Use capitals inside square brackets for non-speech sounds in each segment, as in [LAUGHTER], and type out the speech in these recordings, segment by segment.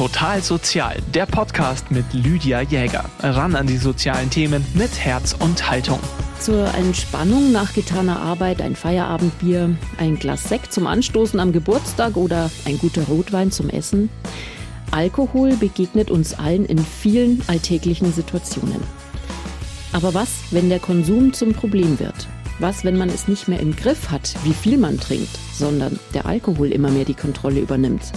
Total Sozial, der Podcast mit Lydia Jäger. Ran an die sozialen Themen mit Herz und Haltung. Zur Entspannung nach getaner Arbeit ein Feierabendbier, ein Glas Sekt zum Anstoßen am Geburtstag oder ein guter Rotwein zum Essen. Alkohol begegnet uns allen in vielen alltäglichen Situationen. Aber was, wenn der Konsum zum Problem wird? Was, wenn man es nicht mehr im Griff hat, wie viel man trinkt, sondern der Alkohol immer mehr die Kontrolle übernimmt?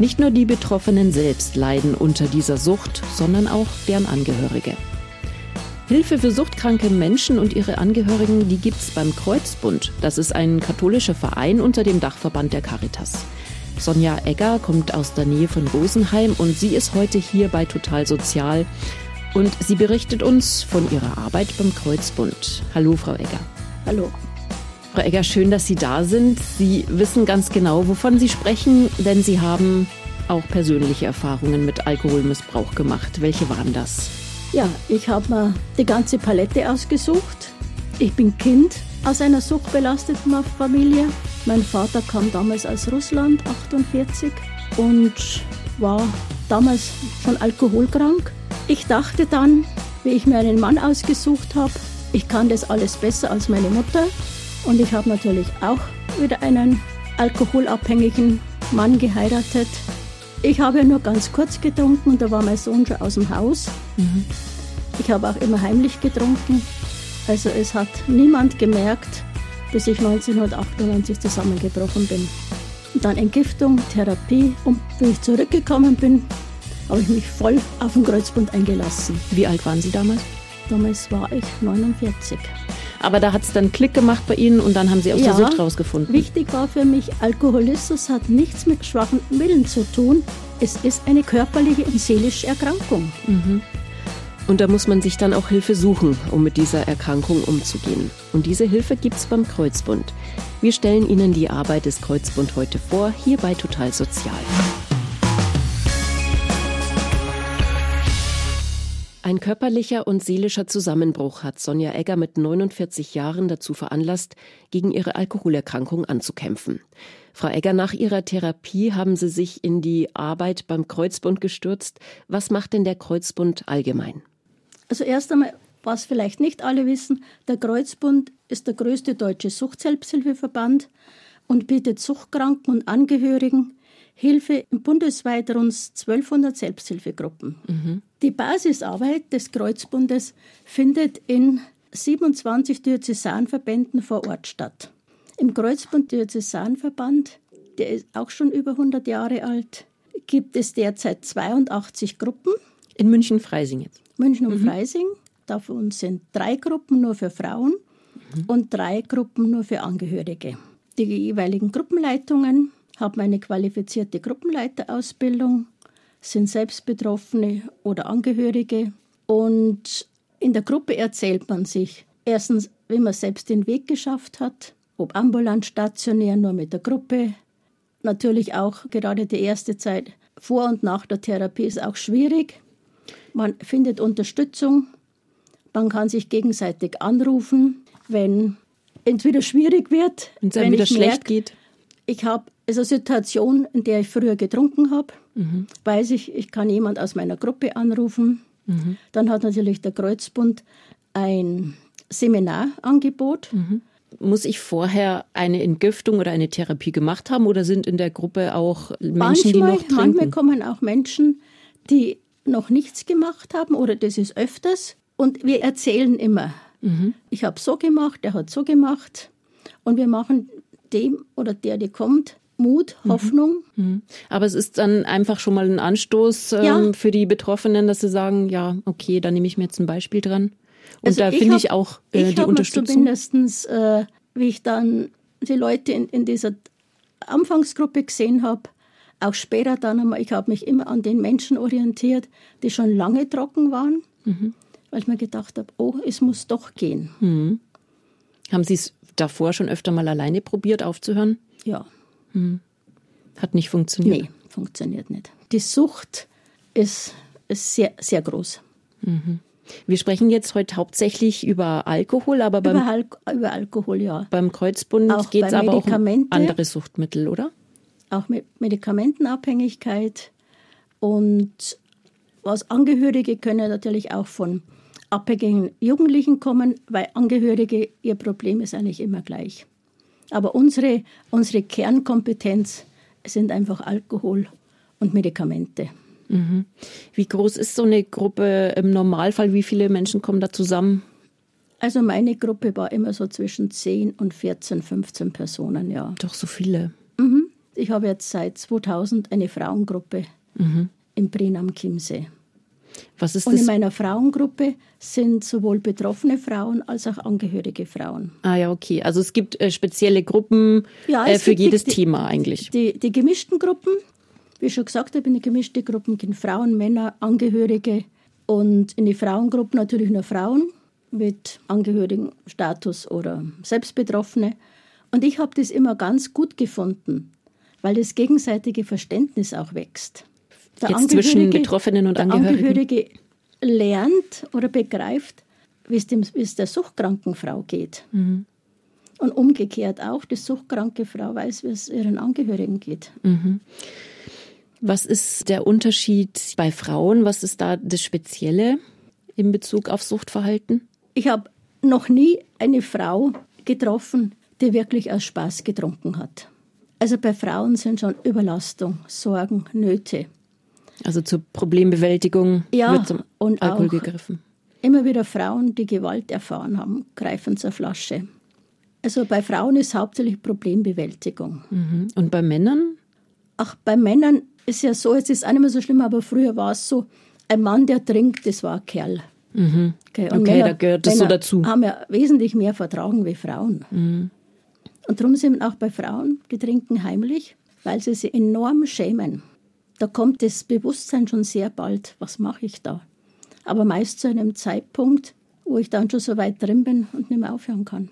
Nicht nur die Betroffenen selbst leiden unter dieser Sucht, sondern auch deren Angehörige. Hilfe für suchtkranke Menschen und ihre Angehörigen, die gibt's beim Kreuzbund. Das ist ein katholischer Verein unter dem Dachverband der Caritas. Sonja Egger kommt aus der Nähe von Rosenheim und sie ist heute hier bei Total Sozial und sie berichtet uns von ihrer Arbeit beim Kreuzbund. Hallo, Frau Egger. Hallo. Frau Egger, schön, dass Sie da sind. Sie wissen ganz genau, wovon Sie sprechen, denn Sie haben auch persönliche Erfahrungen mit Alkoholmissbrauch gemacht. Welche waren das? Ja, ich habe mir die ganze Palette ausgesucht. Ich bin Kind aus einer suchtbelasteten Familie. Mein Vater kam damals aus Russland, 48, und war damals schon alkoholkrank. Ich dachte dann, wie ich mir einen Mann ausgesucht habe, ich kann das alles besser als meine Mutter. Und ich habe natürlich auch wieder einen alkoholabhängigen Mann geheiratet. Ich habe nur ganz kurz getrunken und da war mein Sohn schon aus dem Haus. Mhm. Ich habe auch immer heimlich getrunken. Also es hat niemand gemerkt, bis ich 1998 zusammengebrochen bin. Und dann Entgiftung, Therapie und wie ich zurückgekommen bin, habe ich mich voll auf den Kreuzbund eingelassen. Wie alt waren Sie damals? Damals war ich 49. Aber da hat es dann Klick gemacht bei Ihnen und dann haben Sie aus ja, der Sucht rausgefunden. Wichtig war für mich, Alkoholismus hat nichts mit schwachem Willen zu tun. Es ist eine körperliche und seelische Erkrankung. Mhm. Und da muss man sich dann auch Hilfe suchen, um mit dieser Erkrankung umzugehen. Und diese Hilfe gibt es beim Kreuzbund. Wir stellen Ihnen die Arbeit des Kreuzbund heute vor, hier bei Total Sozial. Ein körperlicher und seelischer Zusammenbruch hat Sonja Egger mit 49 Jahren dazu veranlasst, gegen ihre Alkoholerkrankung anzukämpfen. Frau Egger, nach Ihrer Therapie haben Sie sich in die Arbeit beim Kreuzbund gestürzt. Was macht denn der Kreuzbund allgemein? Also erst einmal, was vielleicht nicht alle wissen, der Kreuzbund ist der größte deutsche Suchtselbsthilfeverband und bietet Suchtkranken und Angehörigen Hilfe bundesweit rund 1200 Selbsthilfegruppen. Mhm. Die Basisarbeit des Kreuzbundes findet in 27 Diözesanverbänden vor Ort statt. Im Kreuzbund Diözesanverband, der ist auch schon über 100 Jahre alt, gibt es derzeit 82 Gruppen. In München-Freising jetzt? München und mhm. Freising. Davon sind drei Gruppen nur für Frauen mhm. und drei Gruppen nur für Angehörige. Die jeweiligen Gruppenleitungen haben eine qualifizierte Gruppenleiterausbildung, sind selbst Betroffene oder Angehörige. Und in der Gruppe erzählt man sich erstens, wie man selbst den Weg geschafft hat, ob ambulant, stationär, nur mit der Gruppe. Natürlich auch gerade die erste Zeit vor und nach der Therapie ist auch schwierig. Man findet Unterstützung, man kann sich gegenseitig anrufen, wenn entweder schwierig wird, wenn es einem wieder schlecht merke, geht. Ich habe also Situation, in der ich früher getrunken habe, mhm. weiß ich, ich kann jemand aus meiner Gruppe anrufen. Mhm. Dann hat natürlich der Kreuzbund ein Seminarangebot. Mhm. Muss ich vorher eine Entgiftung oder eine Therapie gemacht haben oder sind in der Gruppe auch Menschen, manchmal, die noch trinken? Manchmal kommen auch Menschen, die noch nichts gemacht haben oder das ist öfters und wir erzählen immer. Mhm. Ich habe so gemacht, er hat so gemacht und wir machen dem oder der, der kommt, Mut, mhm. Hoffnung. Mhm. Aber es ist dann einfach schon mal ein Anstoß ähm, ja. für die Betroffenen, dass sie sagen, ja, okay, da nehme ich mir jetzt ein Beispiel dran. Und also da finde ich auch äh, ich die Unterstützung. Zumindest, äh, wie ich dann die Leute in, in dieser Anfangsgruppe gesehen habe, auch später dann einmal, ich habe mich immer an den Menschen orientiert, die schon lange trocken waren, mhm. weil ich mir gedacht habe, oh, es muss doch gehen. Mhm. Haben Sie es davor schon öfter mal alleine probiert aufzuhören? Ja. Hm. Hat nicht funktioniert? Nee, funktioniert nicht. Die Sucht ist, ist sehr, sehr groß. Mhm. Wir sprechen jetzt heute hauptsächlich über Alkohol, aber beim, über, Al über Alkohol, ja. beim Kreuzbund geht es aber auch um andere Suchtmittel, oder? Auch mit Medikamentenabhängigkeit Und was Angehörige können natürlich auch von abhängigen Jugendlichen kommen, weil Angehörige, ihr Problem ist eigentlich immer gleich. Aber unsere, unsere Kernkompetenz sind einfach Alkohol und Medikamente. Mhm. Wie groß ist so eine Gruppe im Normalfall? Wie viele Menschen kommen da zusammen? Also meine Gruppe war immer so zwischen 10 und 14, 15 Personen, ja. Doch so viele. Mhm. Ich habe jetzt seit 2000 eine Frauengruppe mhm. in Brin am Chiemsee. Was ist und das? in meiner Frauengruppe sind sowohl betroffene Frauen als auch angehörige Frauen. Ah ja, okay. Also es gibt äh, spezielle Gruppen ja, äh, für jedes die, Thema eigentlich. Die, die, gemischten Gruppen, wie ich schon gesagt habe, in die gemischten Gruppen gehen Frauen, Männer, Angehörige und in die Frauengruppen natürlich nur Frauen mit Angehörigenstatus oder Selbstbetroffene. Und ich habe das immer ganz gut gefunden, weil das gegenseitige Verständnis auch wächst. Der Jetzt zwischen Betroffenen und Angehörigen? Der Angehörige lernt oder begreift, wie es, dem, wie es der suchtkranken Frau geht. Mhm. Und umgekehrt auch, die suchtkranke Frau weiß, wie es ihren Angehörigen geht. Mhm. Was ist der Unterschied bei Frauen? Was ist da das Spezielle in Bezug auf Suchtverhalten? Ich habe noch nie eine Frau getroffen, die wirklich aus Spaß getrunken hat. Also bei Frauen sind schon Überlastung, Sorgen, Nöte. Also zur Problembewältigung ja, wird zum und Alkohol gegriffen. Immer wieder Frauen, die Gewalt erfahren haben, greifen zur Flasche. Also bei Frauen ist hauptsächlich Problembewältigung. Mhm. Und bei Männern? Ach, bei Männern ist ja so, es ist auch nicht mehr so schlimm, aber früher war es so, ein Mann, der trinkt, das war ein Kerl. Mhm. Okay, okay Männer, da gehört das Männer so dazu. haben ja wesentlich mehr Vertragen wie Frauen. Mhm. Und darum sind auch bei Frauen, die trinken heimlich, weil sie sich enorm schämen. Da kommt das Bewusstsein schon sehr bald, was mache ich da? Aber meist zu einem Zeitpunkt, wo ich dann schon so weit drin bin und nicht mehr aufhören kann.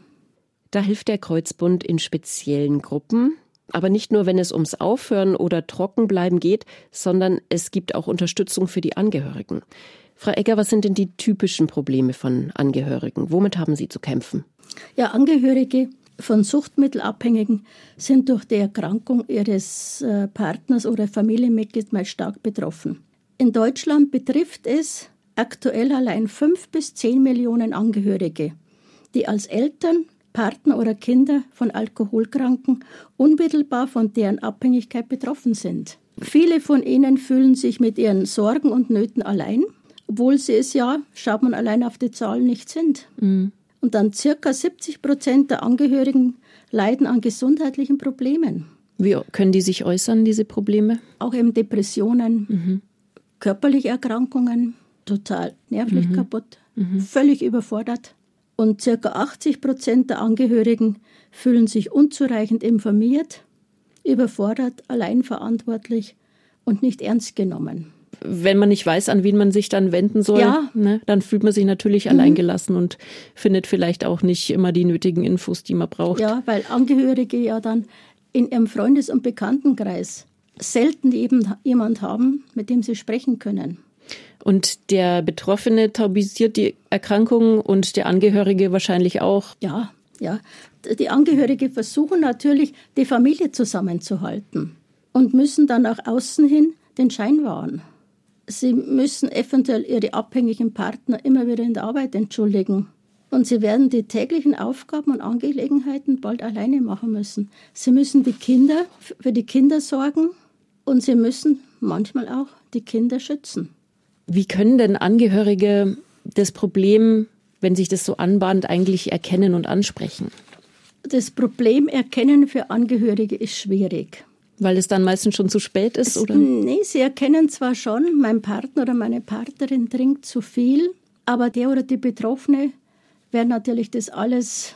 Da hilft der Kreuzbund in speziellen Gruppen, aber nicht nur, wenn es ums Aufhören oder Trockenbleiben geht, sondern es gibt auch Unterstützung für die Angehörigen. Frau Egger, was sind denn die typischen Probleme von Angehörigen? Womit haben Sie zu kämpfen? Ja, Angehörige von Suchtmittelabhängigen sind durch die Erkrankung ihres äh, Partners oder Familienmitglieds mal stark betroffen. In Deutschland betrifft es aktuell allein fünf bis zehn Millionen Angehörige, die als Eltern, Partner oder Kinder von Alkoholkranken unmittelbar von deren Abhängigkeit betroffen sind. Viele von ihnen fühlen sich mit ihren Sorgen und Nöten allein, obwohl sie es ja, schaut man allein auf die Zahlen, nicht sind. Mhm. Und dann circa 70 Prozent der Angehörigen leiden an gesundheitlichen Problemen. Wie können die sich äußern, diese Probleme? Auch eben Depressionen, mhm. körperliche Erkrankungen, total nervlich mhm. kaputt, mhm. völlig überfordert. Und circa 80 Prozent der Angehörigen fühlen sich unzureichend informiert, überfordert, allein verantwortlich und nicht ernst genommen wenn man nicht weiß, an wen man sich dann wenden soll, ja. ne, dann fühlt man sich natürlich mhm. alleingelassen und findet vielleicht auch nicht immer die nötigen Infos, die man braucht. Ja, weil Angehörige ja dann in ihrem Freundes- und Bekanntenkreis selten eben jemand haben, mit dem sie sprechen können. Und der Betroffene taubisiert die Erkrankung und der Angehörige wahrscheinlich auch. Ja, ja. Die Angehörige versuchen natürlich, die Familie zusammenzuhalten und müssen dann auch außen hin den Schein wahren. Sie müssen eventuell ihre abhängigen Partner immer wieder in der Arbeit entschuldigen. Und sie werden die täglichen Aufgaben und Angelegenheiten bald alleine machen müssen. Sie müssen die Kinder, für die Kinder sorgen und sie müssen manchmal auch die Kinder schützen. Wie können denn Angehörige das Problem, wenn sich das so anbahnt, eigentlich erkennen und ansprechen? Das Problem erkennen für Angehörige ist schwierig. Weil es dann meistens schon zu spät ist, es, oder? Nee, sie erkennen zwar schon, mein Partner oder meine Partnerin trinkt zu viel, aber der oder die Betroffene werden natürlich das alles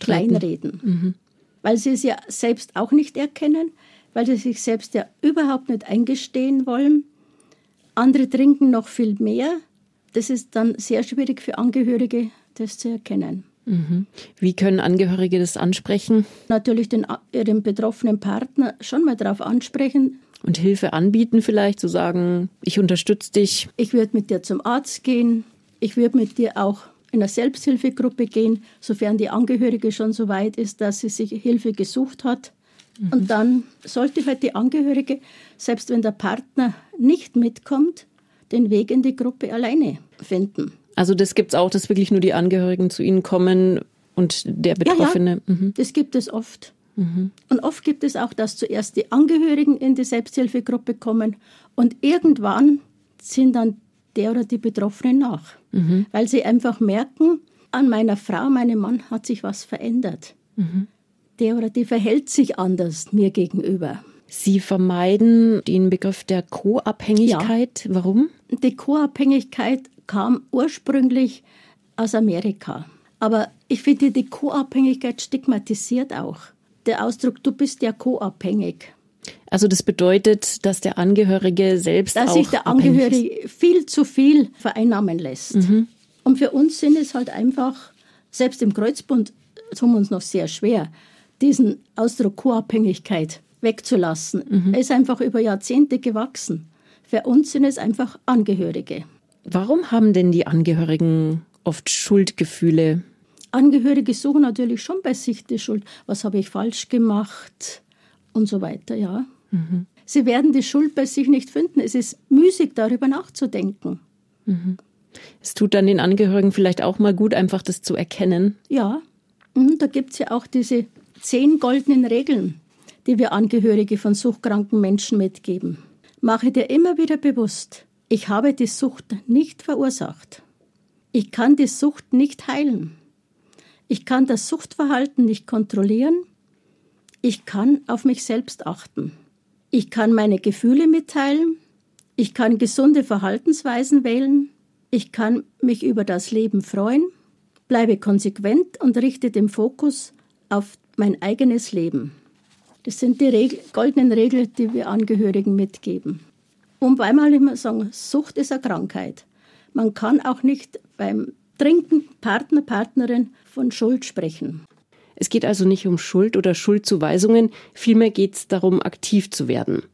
kleinreden. Mhm. Weil sie es ja selbst auch nicht erkennen, weil sie sich selbst ja überhaupt nicht eingestehen wollen. Andere trinken noch viel mehr. Das ist dann sehr schwierig für Angehörige, das zu erkennen. Mhm. Wie können Angehörige das ansprechen? Natürlich den, ihren betroffenen Partner schon mal darauf ansprechen. Und Hilfe anbieten vielleicht, zu sagen, ich unterstütze dich. Ich würde mit dir zum Arzt gehen. Ich würde mit dir auch in eine Selbsthilfegruppe gehen, sofern die Angehörige schon so weit ist, dass sie sich Hilfe gesucht hat. Mhm. Und dann sollte halt die Angehörige, selbst wenn der Partner nicht mitkommt, den Weg in die Gruppe alleine finden. Also das gibt es auch, dass wirklich nur die Angehörigen zu Ihnen kommen und der Betroffene. Ja, ja. Mhm. Das gibt es oft. Mhm. Und oft gibt es auch, dass zuerst die Angehörigen in die Selbsthilfegruppe kommen und irgendwann sind dann der oder die Betroffenen nach, mhm. weil sie einfach merken, an meiner Frau, meinem Mann hat sich was verändert. Der oder die verhält sich anders mir gegenüber. Sie vermeiden den Begriff der Co-Abhängigkeit. Ja. Warum? Die Co-Abhängigkeit kam ursprünglich aus Amerika. Aber ich finde, die Co-Abhängigkeit stigmatisiert auch. Der Ausdruck, du bist ja co-abhängig. Also das bedeutet, dass der Angehörige selbst dass auch sich der Angehörige viel zu viel vereinnahmen lässt. Mhm. Und für uns sind es halt einfach, selbst im Kreuzbund tun wir uns noch sehr schwer, diesen Ausdruck Co-Abhängigkeit wegzulassen. Mhm. Er ist einfach über Jahrzehnte gewachsen. Für uns sind es einfach Angehörige. Warum haben denn die Angehörigen oft Schuldgefühle? Angehörige suchen natürlich schon bei sich die Schuld. Was habe ich falsch gemacht? Und so weiter, ja. Mhm. Sie werden die Schuld bei sich nicht finden. Es ist müßig, darüber nachzudenken. Mhm. Es tut dann den Angehörigen vielleicht auch mal gut, einfach das zu erkennen. Ja, mhm, da gibt es ja auch diese zehn goldenen Regeln, die wir Angehörige von suchtkranken Menschen mitgeben. Mache dir immer wieder bewusst, ich habe die Sucht nicht verursacht. Ich kann die Sucht nicht heilen. Ich kann das Suchtverhalten nicht kontrollieren. Ich kann auf mich selbst achten. Ich kann meine Gefühle mitteilen. Ich kann gesunde Verhaltensweisen wählen. Ich kann mich über das Leben freuen, bleibe konsequent und richte den Fokus auf mein eigenes Leben. Das sind die Regel, goldenen Regeln, die wir Angehörigen mitgeben. Und einmal immer sagen, Sucht ist eine Krankheit. Man kann auch nicht beim Trinken Partner, Partnerin von Schuld sprechen. Es geht also nicht um Schuld oder Schuldzuweisungen, vielmehr geht es darum, aktiv zu werden.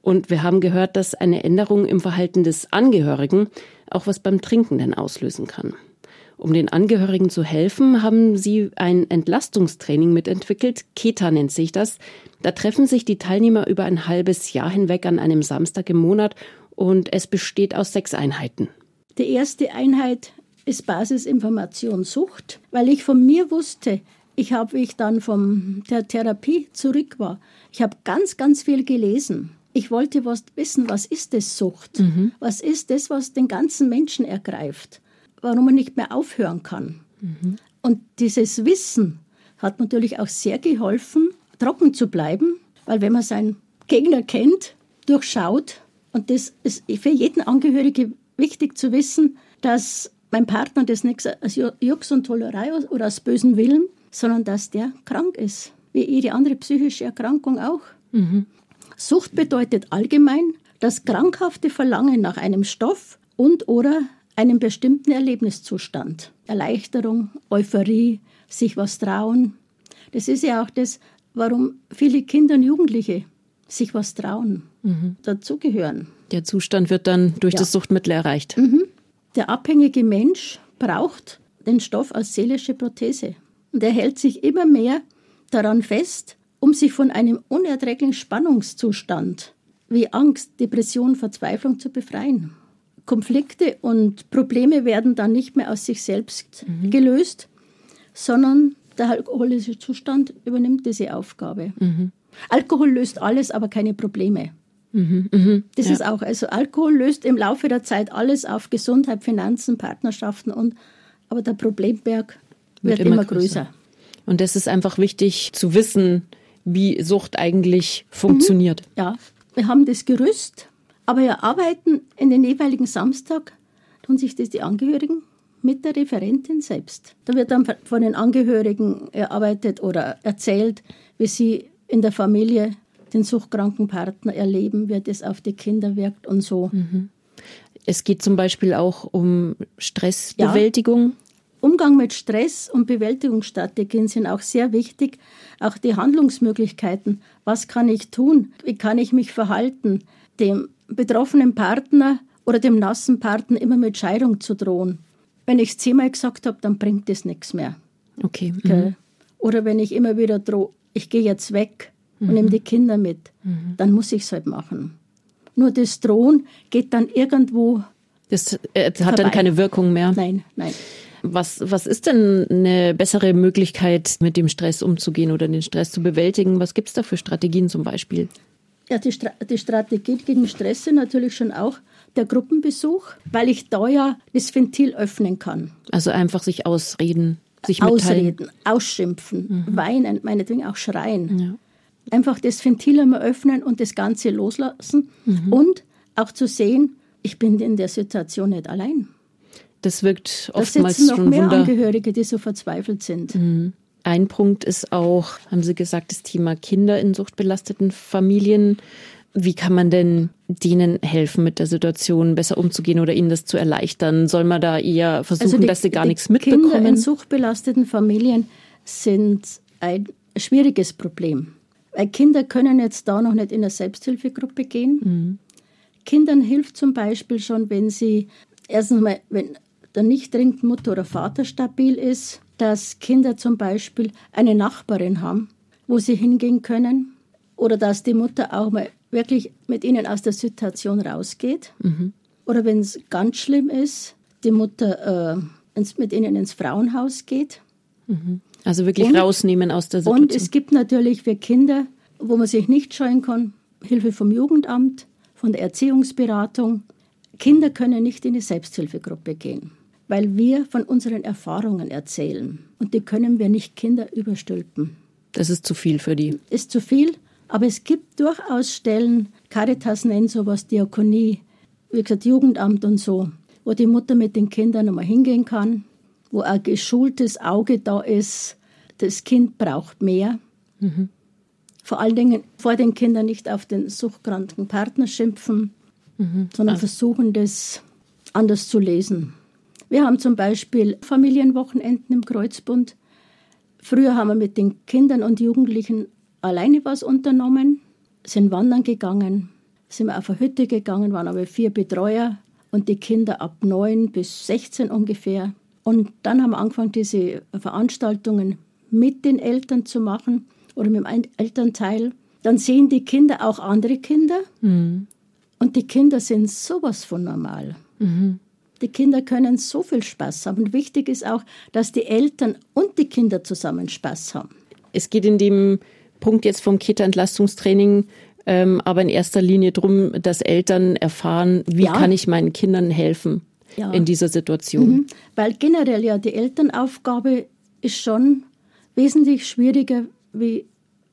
Und wir haben gehört, dass eine Änderung im Verhalten des Angehörigen auch was beim Trinken denn auslösen kann. Um den Angehörigen zu helfen, haben sie ein Entlastungstraining mitentwickelt. Keta nennt sich das. Da treffen sich die Teilnehmer über ein halbes Jahr hinweg an einem Samstag im Monat und es besteht aus sechs Einheiten. Die erste Einheit ist Basisinformation Sucht, weil ich von mir wusste, ich habe, wie ich dann von der Therapie zurück war, ich habe ganz, ganz viel gelesen. Ich wollte was wissen, was ist das Sucht? Mhm. Was ist das, was den ganzen Menschen ergreift? Warum man nicht mehr aufhören kann? Mhm. Und dieses Wissen hat natürlich auch sehr geholfen, trocken zu bleiben, weil wenn man seinen Gegner kennt, durchschaut, und das ist für jeden Angehörige wichtig zu wissen, dass mein Partner das nichts als Jux und Tollerei oder aus bösen Willen, sondern dass der krank ist, wie jede andere psychische Erkrankung auch. Mhm. Sucht bedeutet allgemein das krankhafte Verlangen nach einem Stoff und oder einem bestimmten Erlebniszustand. Erleichterung, Euphorie, sich was trauen. Das ist ja auch das, warum viele Kinder und Jugendliche sich was trauen, mhm. dazugehören. Der Zustand wird dann durch ja. das Suchtmittel erreicht. Mhm. Der abhängige Mensch braucht den Stoff als seelische Prothese. Und er hält sich immer mehr daran fest, um sich von einem unerträglichen Spannungszustand wie Angst, Depression, Verzweiflung zu befreien. Konflikte und Probleme werden dann nicht mehr aus sich selbst mhm. gelöst, sondern der alkoholische Zustand übernimmt diese Aufgabe. Mhm. Alkohol löst alles, aber keine Probleme. Mhm, mh, das ja. ist auch, also Alkohol löst im Laufe der Zeit alles auf Gesundheit, Finanzen, Partnerschaften und, aber der Problemberg wird, wird immer, immer größer. größer. Und das ist einfach wichtig zu wissen, wie Sucht eigentlich funktioniert. Mhm. Ja, wir haben das Gerüst, aber wir arbeiten in den jeweiligen Samstag, tun sich das die Angehörigen mit der Referentin selbst. Da wird dann von den Angehörigen erarbeitet oder erzählt, wie sie in der Familie den suchtkranken Partner erleben, wie das auf die Kinder wirkt und so. Mhm. Es geht zum Beispiel auch um Stressbewältigung. Ja. Umgang mit Stress und Bewältigungsstrategien sind auch sehr wichtig. Auch die Handlungsmöglichkeiten. Was kann ich tun? Wie kann ich mich verhalten? Dem betroffenen Partner oder dem nassen Partner immer mit Scheidung zu drohen. Wenn ich es zehnmal gesagt habe, dann bringt das nichts mehr. Okay. Mhm. Oder wenn ich immer wieder drohe, ich gehe jetzt weg, und nehme die Kinder mit, dann muss ich es halt machen. Nur das Drohen geht dann irgendwo. Das äh, hat vorbei. dann keine Wirkung mehr. Nein, nein. Was, was ist denn eine bessere Möglichkeit, mit dem Stress umzugehen oder den Stress zu bewältigen? Was gibt es da für Strategien zum Beispiel? Ja, die, Stra die Strategie gegen Stress ist natürlich schon auch der Gruppenbesuch, weil ich da ja das Ventil öffnen kann. Also einfach sich ausreden, sich mitteilen. Ausreden, ausschimpfen, mhm. weinen, meinetwegen auch schreien. Ja. Einfach das Ventil einmal öffnen und das Ganze loslassen mhm. und auch zu sehen, ich bin in der Situation nicht allein. Das wirkt oftmals da sitzen noch mehr Wunder. Angehörige, die so verzweifelt sind. Mhm. Ein Punkt ist auch, haben Sie gesagt, das Thema Kinder in suchtbelasteten Familien. Wie kann man denn denen helfen, mit der Situation besser umzugehen oder ihnen das zu erleichtern? Soll man da eher versuchen, also die, dass sie gar nichts mitbekommen? Kinder in suchtbelasteten Familien sind ein schwieriges Problem. Weil Kinder können jetzt da noch nicht in eine Selbsthilfegruppe gehen. Mhm. Kindern hilft zum Beispiel schon, wenn sie erstens mal, wenn der nicht dringend Mutter oder Vater stabil ist, dass Kinder zum Beispiel eine Nachbarin haben, wo sie hingehen können. Oder dass die Mutter auch mal wirklich mit ihnen aus der Situation rausgeht. Mhm. Oder wenn es ganz schlimm ist, die Mutter äh, ins, mit ihnen ins Frauenhaus geht. Mhm. Also wirklich und, rausnehmen aus der Situation. Und es gibt natürlich für Kinder, wo man sich nicht scheuen kann, Hilfe vom Jugendamt, von der Erziehungsberatung. Kinder können nicht in die Selbsthilfegruppe gehen, weil wir von unseren Erfahrungen erzählen. Und die können wir nicht Kinder überstülpen. Das ist zu viel für die. Ist zu viel, aber es gibt durchaus Stellen, Caritas nennt sowas Diakonie, wie gesagt Jugendamt und so, wo die Mutter mit den Kindern nochmal hingehen kann, wo ein geschultes Auge da ist. Das Kind braucht mehr. Mhm. Vor allen Dingen vor den Kindern nicht auf den suchtkranken Partner schimpfen, mhm. sondern also. versuchen, das anders zu lesen. Wir haben zum Beispiel Familienwochenenden im Kreuzbund. Früher haben wir mit den Kindern und Jugendlichen alleine was unternommen, sind wandern gegangen, sind auf eine Hütte gegangen, waren aber vier Betreuer und die Kinder ab neun bis 16 ungefähr. Und dann haben wir angefangen, diese Veranstaltungen mit den Eltern zu machen oder mit dem Elternteil. Dann sehen die Kinder auch andere Kinder mhm. und die Kinder sind sowas von normal. Mhm. Die Kinder können so viel Spaß haben. Und wichtig ist auch, dass die Eltern und die Kinder zusammen Spaß haben. Es geht in dem Punkt jetzt vom Kita-Entlastungstraining ähm, aber in erster Linie darum, dass Eltern erfahren, wie ja. kann ich meinen Kindern helfen ja. in dieser Situation. Mhm. Weil generell ja die Elternaufgabe ist schon wesentlich schwieriger wie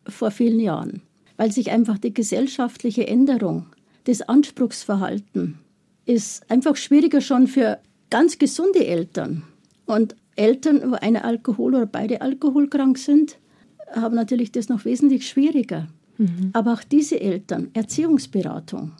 vor vielen Jahren, weil sich einfach die gesellschaftliche Änderung, das Anspruchsverhalten ist einfach schwieriger schon für ganz gesunde Eltern. Und Eltern, wo eine Alkohol- oder beide alkoholkrank sind, haben natürlich das noch wesentlich schwieriger. Mhm. Aber auch diese Eltern, Erziehungsberatung,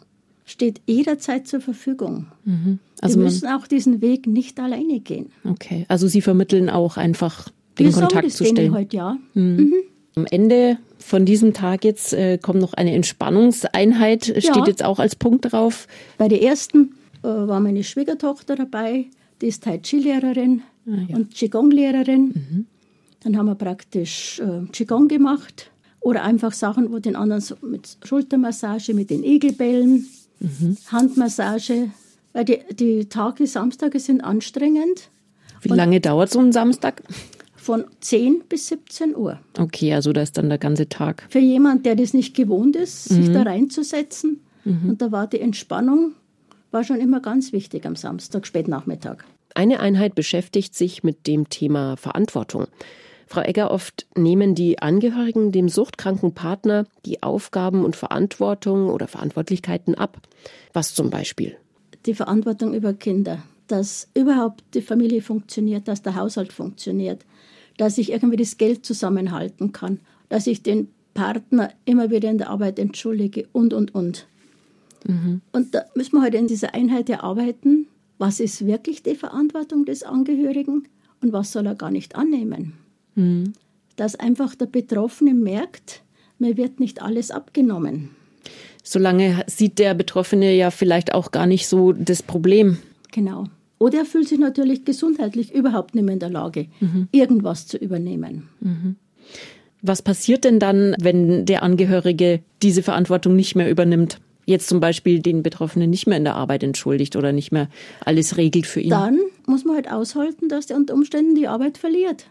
steht jederzeit zur Verfügung. Mhm. Also Sie müssen auch diesen Weg nicht alleine gehen. Okay, also Sie vermitteln auch einfach den Wir Kontakt zu stellen. Heute, ja. Mhm. mhm. Am Ende von diesem Tag jetzt äh, kommt noch eine Entspannungseinheit, steht ja. jetzt auch als Punkt drauf. Bei der ersten äh, war meine Schwiegertochter dabei, die ist Tai Chi-Lehrerin ah, ja. und Qigong-Lehrerin. Mhm. Dann haben wir praktisch äh, Qigong gemacht oder einfach Sachen, wo den anderen so mit Schultermassage, mit den Igelbällen, mhm. Handmassage, weil die, die Tage, Samstage sind anstrengend. Wie Und lange dauert so ein Samstag? Von 10 bis 17 Uhr. Okay, also da ist dann der ganze Tag. Für jemanden, der das nicht gewohnt ist, mhm. sich da reinzusetzen. Mhm. Und da war die Entspannung, war schon immer ganz wichtig am Samstag, Spätnachmittag. Eine Einheit beschäftigt sich mit dem Thema Verantwortung. Frau Egger, oft nehmen die Angehörigen dem suchtkranken Partner die Aufgaben und Verantwortung oder Verantwortlichkeiten ab. Was zum Beispiel? Die Verantwortung über Kinder, dass überhaupt die Familie funktioniert, dass der Haushalt funktioniert, dass ich irgendwie das Geld zusammenhalten kann, dass ich den Partner immer wieder in der Arbeit entschuldige und, und, und. Mhm. Und da müssen wir heute halt in dieser Einheit erarbeiten, was ist wirklich die Verantwortung des Angehörigen und was soll er gar nicht annehmen. Mhm. Dass einfach der Betroffene merkt, mir wird nicht alles abgenommen. Solange sieht der Betroffene ja vielleicht auch gar nicht so das Problem. Genau. Oder er fühlt sich natürlich gesundheitlich überhaupt nicht mehr in der Lage, mhm. irgendwas zu übernehmen. Mhm. Was passiert denn dann, wenn der Angehörige diese Verantwortung nicht mehr übernimmt? Jetzt zum Beispiel den Betroffenen nicht mehr in der Arbeit entschuldigt oder nicht mehr alles regelt für ihn? Dann muss man halt aushalten, dass der unter Umständen die Arbeit verliert.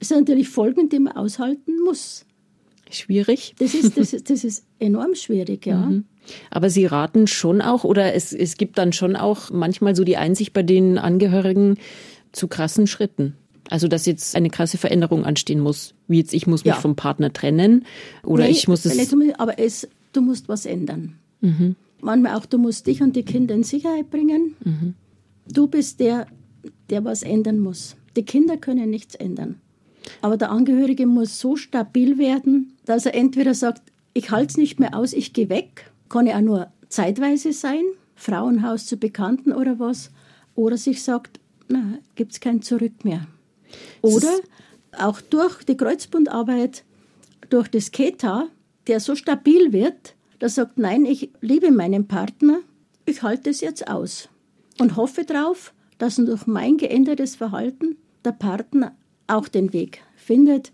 Das sind natürlich Folgen, die man aushalten muss. Schwierig. Das ist, das ist, das ist enorm schwierig, ja. Mhm. Aber Sie raten schon auch, oder es, es gibt dann schon auch manchmal so die Einsicht bei den Angehörigen zu krassen Schritten. Also, dass jetzt eine krasse Veränderung anstehen muss. Wie jetzt, ich muss mich ja. vom Partner trennen oder nee, ich muss es. Aber es, du musst was ändern. Mhm. Manchmal auch, du musst dich und die Kinder in Sicherheit bringen. Mhm. Du bist der, der was ändern muss. Die Kinder können nichts ändern. Aber der Angehörige muss so stabil werden, dass er entweder sagt, ich halte es nicht mehr aus, ich gehe weg. Kann ja auch nur zeitweise sein, Frauenhaus zu Bekannten oder was. Oder sich sagt, na, gibt es kein Zurück mehr. Oder auch durch die Kreuzbundarbeit, durch das Keta, der so stabil wird, dass sagt, nein, ich liebe meinen Partner, ich halte es jetzt aus und hoffe darauf, dass durch mein geändertes Verhalten der Partner auch den Weg findet,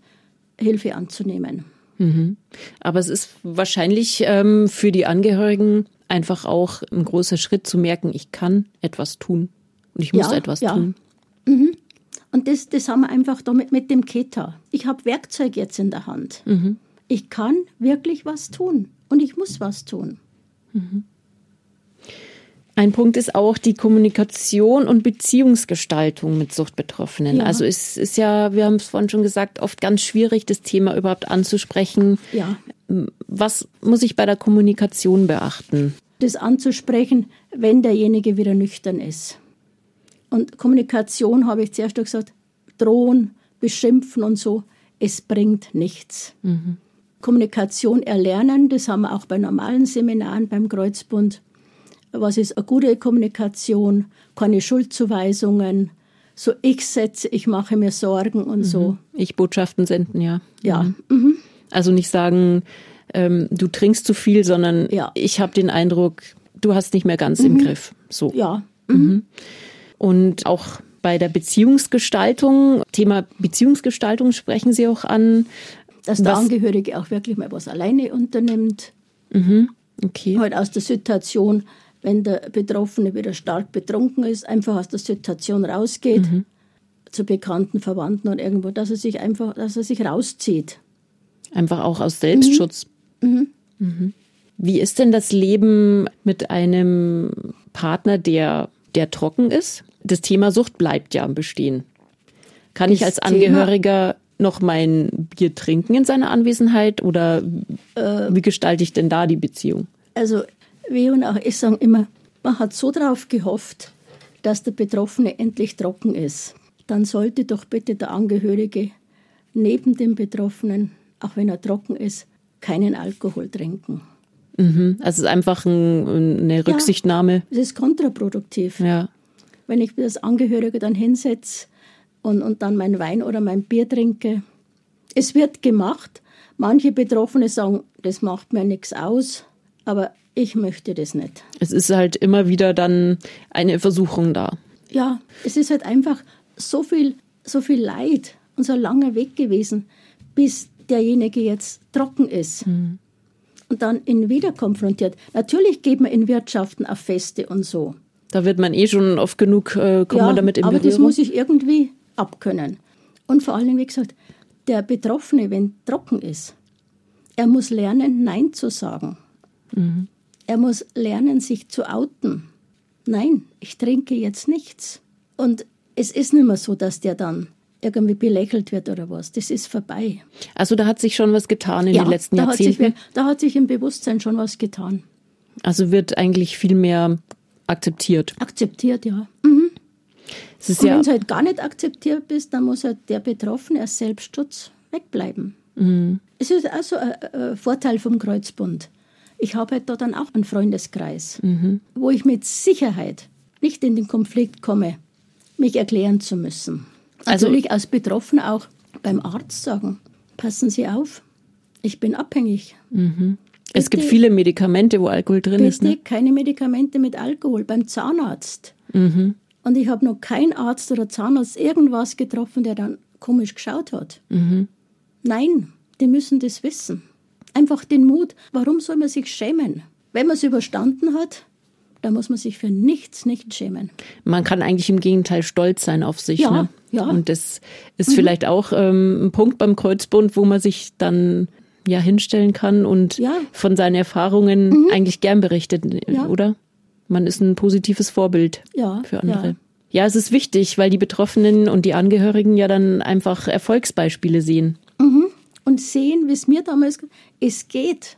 Hilfe anzunehmen. Mhm. Aber es ist wahrscheinlich ähm, für die Angehörigen einfach auch ein großer Schritt zu merken, ich kann etwas tun und ich muss ja, etwas ja. tun. Mhm. Und das, das haben wir einfach damit mit dem Keta. Ich habe Werkzeug jetzt in der Hand. Mhm. Ich kann wirklich was tun und ich muss was tun. Mhm. Ein Punkt ist auch die Kommunikation und Beziehungsgestaltung mit Suchtbetroffenen. Ja. Also es ist ja, wir haben es vorhin schon gesagt, oft ganz schwierig, das Thema überhaupt anzusprechen. Ja. Was muss ich bei der Kommunikation beachten? Das anzusprechen, wenn derjenige wieder nüchtern ist. Und Kommunikation, habe ich zuerst gesagt, drohen, beschimpfen und so, es bringt nichts. Mhm. Kommunikation erlernen, das haben wir auch bei normalen Seminaren beim Kreuzbund. Was ist eine gute Kommunikation? Keine Schuldzuweisungen, so ich setze, ich mache mir Sorgen und mhm. so. Ich Botschaften senden, ja. Ja. Mhm. mhm. Also nicht sagen, ähm, du trinkst zu viel, sondern ja. ich habe den Eindruck, du hast nicht mehr ganz im mhm. Griff. So. Ja. Mhm. mhm. Und auch bei der Beziehungsgestaltung, Thema Beziehungsgestaltung sprechen Sie auch an. Dass der Angehörige auch wirklich mal was alleine unternimmt. Mhm. Okay. Halt aus der Situation, wenn der Betroffene wieder stark betrunken ist, einfach aus der Situation rausgeht, mhm. zu bekannten Verwandten und irgendwo, dass er sich einfach, dass er sich rauszieht. Einfach auch aus Selbstschutz. Mhm. Mhm. mhm. Wie ist denn das Leben mit einem Partner, der, der trocken ist? das Thema Sucht bleibt ja am Bestehen. Kann das ich als Angehöriger noch mein Bier trinken in seiner Anwesenheit oder äh, wie gestalte ich denn da die Beziehung? Also wir und auch ich sagen immer, man hat so darauf gehofft, dass der Betroffene endlich trocken ist. Dann sollte doch bitte der Angehörige neben dem Betroffenen, auch wenn er trocken ist, keinen Alkohol trinken. Mhm. Also es ist einfach ein, eine Rücksichtnahme. Ja, es ist kontraproduktiv. Ja wenn ich als Angehörige dann hinsetze und, und dann mein Wein oder mein Bier trinke. Es wird gemacht. Manche Betroffene sagen, das macht mir nichts aus, aber ich möchte das nicht. Es ist halt immer wieder dann eine Versuchung da. Ja, es ist halt einfach so viel, so viel Leid und so ein langer Weg gewesen, bis derjenige jetzt trocken ist. Mhm. Und dann ihn wieder konfrontiert. Natürlich geht man in Wirtschaften auf Feste und so. Da wird man eh schon oft genug, äh, kommt ja, man damit in aber Berührung. das muss ich irgendwie abkönnen. Und vor allem, wie gesagt, der Betroffene, wenn trocken ist, er muss lernen, Nein zu sagen. Mhm. Er muss lernen, sich zu outen. Nein, ich trinke jetzt nichts. Und es ist nicht mehr so, dass der dann irgendwie belächelt wird oder was. Das ist vorbei. Also da hat sich schon was getan in ja, den letzten da Jahrzehnten? Hat sich, da hat sich im Bewusstsein schon was getan. Also wird eigentlich viel mehr akzeptiert. Akzeptiert, ja. Mhm. Und ja wenn du halt gar nicht akzeptiert bist, dann muss halt der Betroffene als Selbstschutz wegbleiben. Mhm. Es ist also ein, ein Vorteil vom Kreuzbund. Ich habe halt da dann auch einen Freundeskreis, mhm. wo ich mit Sicherheit nicht in den Konflikt komme, mich erklären zu müssen. Also Natürlich als Betroffener auch beim Arzt sagen, passen Sie auf, ich bin abhängig. Mhm. Es gibt viele Medikamente, wo Alkohol drin bitte ist. Ne? keine Medikamente mit Alkohol beim Zahnarzt. Mhm. Und ich habe noch keinen Arzt oder Zahnarzt irgendwas getroffen, der dann komisch geschaut hat. Mhm. Nein, die müssen das wissen. Einfach den Mut. Warum soll man sich schämen? Wenn man es überstanden hat, dann muss man sich für nichts nicht schämen. Man kann eigentlich im Gegenteil stolz sein auf sich. Ja, ne? ja. Und das ist mhm. vielleicht auch ähm, ein Punkt beim Kreuzbund, wo man sich dann ja hinstellen kann und ja. von seinen Erfahrungen mhm. eigentlich gern berichtet, Ja. oder? Man ist ein positives Vorbild Ja, für andere. Ja, es ist wichtig, weil die Betroffenen und die Angehörigen ja dann einfach Erfolgsbeispiele sehen. Und sehen, wie es mir damals, es geht.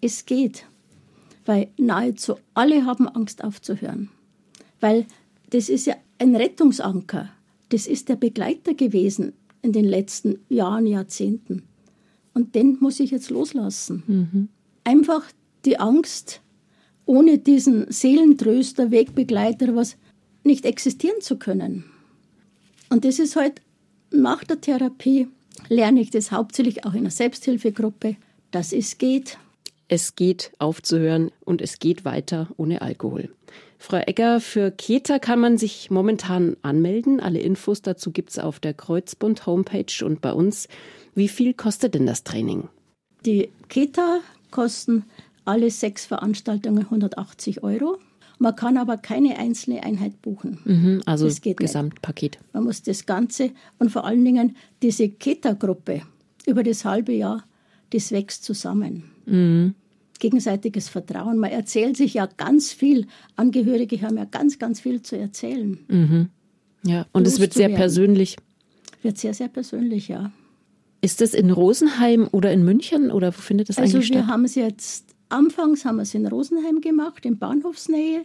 Es geht. Weil nahezu alle haben Angst aufzuhören. Weil das ist ja ein Rettungsanker. Das ist der Begleiter gewesen in den letzten Jahren, Jahrzehnten. Und den muss ich jetzt loslassen. Einfach die Angst, ohne diesen Seelentröster, Wegbegleiter, was nicht existieren zu können. Und das ist halt nach der Therapie, lerne ich das hauptsächlich auch in der Selbsthilfegruppe, dass es geht. Es geht aufzuhören und es geht weiter ohne Alkohol. Frau Egger, für Keta kann man sich momentan anmelden. Alle Infos dazu gibt's auf der Kreuzbund Homepage und bei uns. Wie viel kostet denn das Training? Die Kita kosten alle sechs Veranstaltungen 180 Euro. Man kann aber keine einzelne Einheit buchen. Mhm, also Das geht nicht. Gesamtpaket. Man muss das Ganze und vor allen Dingen diese Kita-Gruppe über das halbe Jahr, das wächst zusammen. Gegenseitiges Vertrauen. Man erzählt sich ja ganz viel. Angehörige haben ja ganz, ganz viel zu erzählen. Ja, und es wird sehr Loszuwerden. persönlich. Wird sehr, sehr persönlich, ja. Ist das in Rosenheim oder in München oder wo findet das Also eigentlich wir statt? haben es jetzt, anfangs haben wir es in Rosenheim gemacht, in Bahnhofsnähe.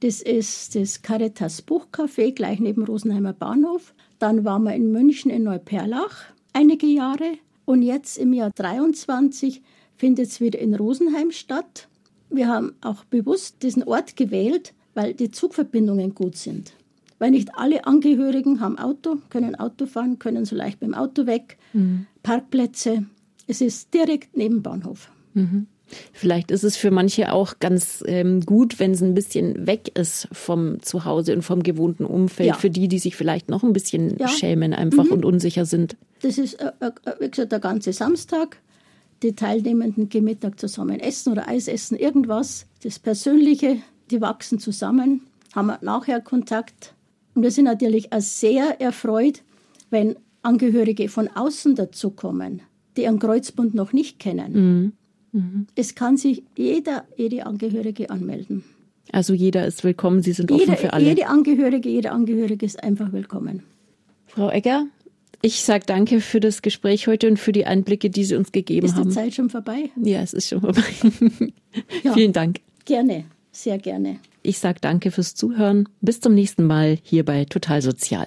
Das ist das Caritas Buchcafé gleich neben Rosenheimer Bahnhof. Dann waren wir in München in Neuperlach einige Jahre. Und jetzt im Jahr 23 findet es wieder in Rosenheim statt. Wir haben auch bewusst diesen Ort gewählt, weil die Zugverbindungen gut sind. Weil nicht alle Angehörigen haben Auto, können Auto fahren, können so leicht dem Auto weg. Parkplätze. Es ist direkt neben Bahnhof. Vielleicht ist es für manche auch ganz ähm, gut, wenn es ein bisschen weg ist vom Zuhause und vom gewohnten Umfeld. Ja. Für die, die sich vielleicht noch ein bisschen Ja. Mhm. schämen einfach und unsicher sind. Das ist, äh, äh, wie gesagt, der ganze Samstag. Die Teilnehmenden gehen Mittag zusammen essen oder Eis essen, irgendwas. Das Persönliche, die wachsen zusammen, haben nachher Kontakt. Und wir sind natürlich auch sehr erfreut, wenn Angehörige von außen dazukommen, die ihren Kreuzbund noch nicht kennen. Es kann sich jeder, jede Angehörige anmelden. Also jeder ist willkommen, Sie sind offen Jede, für alle. jede Angehörige, jeder Angehörige ist einfach willkommen. Frau Egger, ich sage danke für das Gespräch heute und für die Einblicke, die Sie uns gegeben Ist die haben. Zeit schon vorbei? Ja, es ist schon vorbei. [LAUGHS] Ja. Vielen Dank. Gerne, sehr gerne. Ich sage danke fürs Zuhören. Bis zum nächsten Mal hier bei Total Sozial.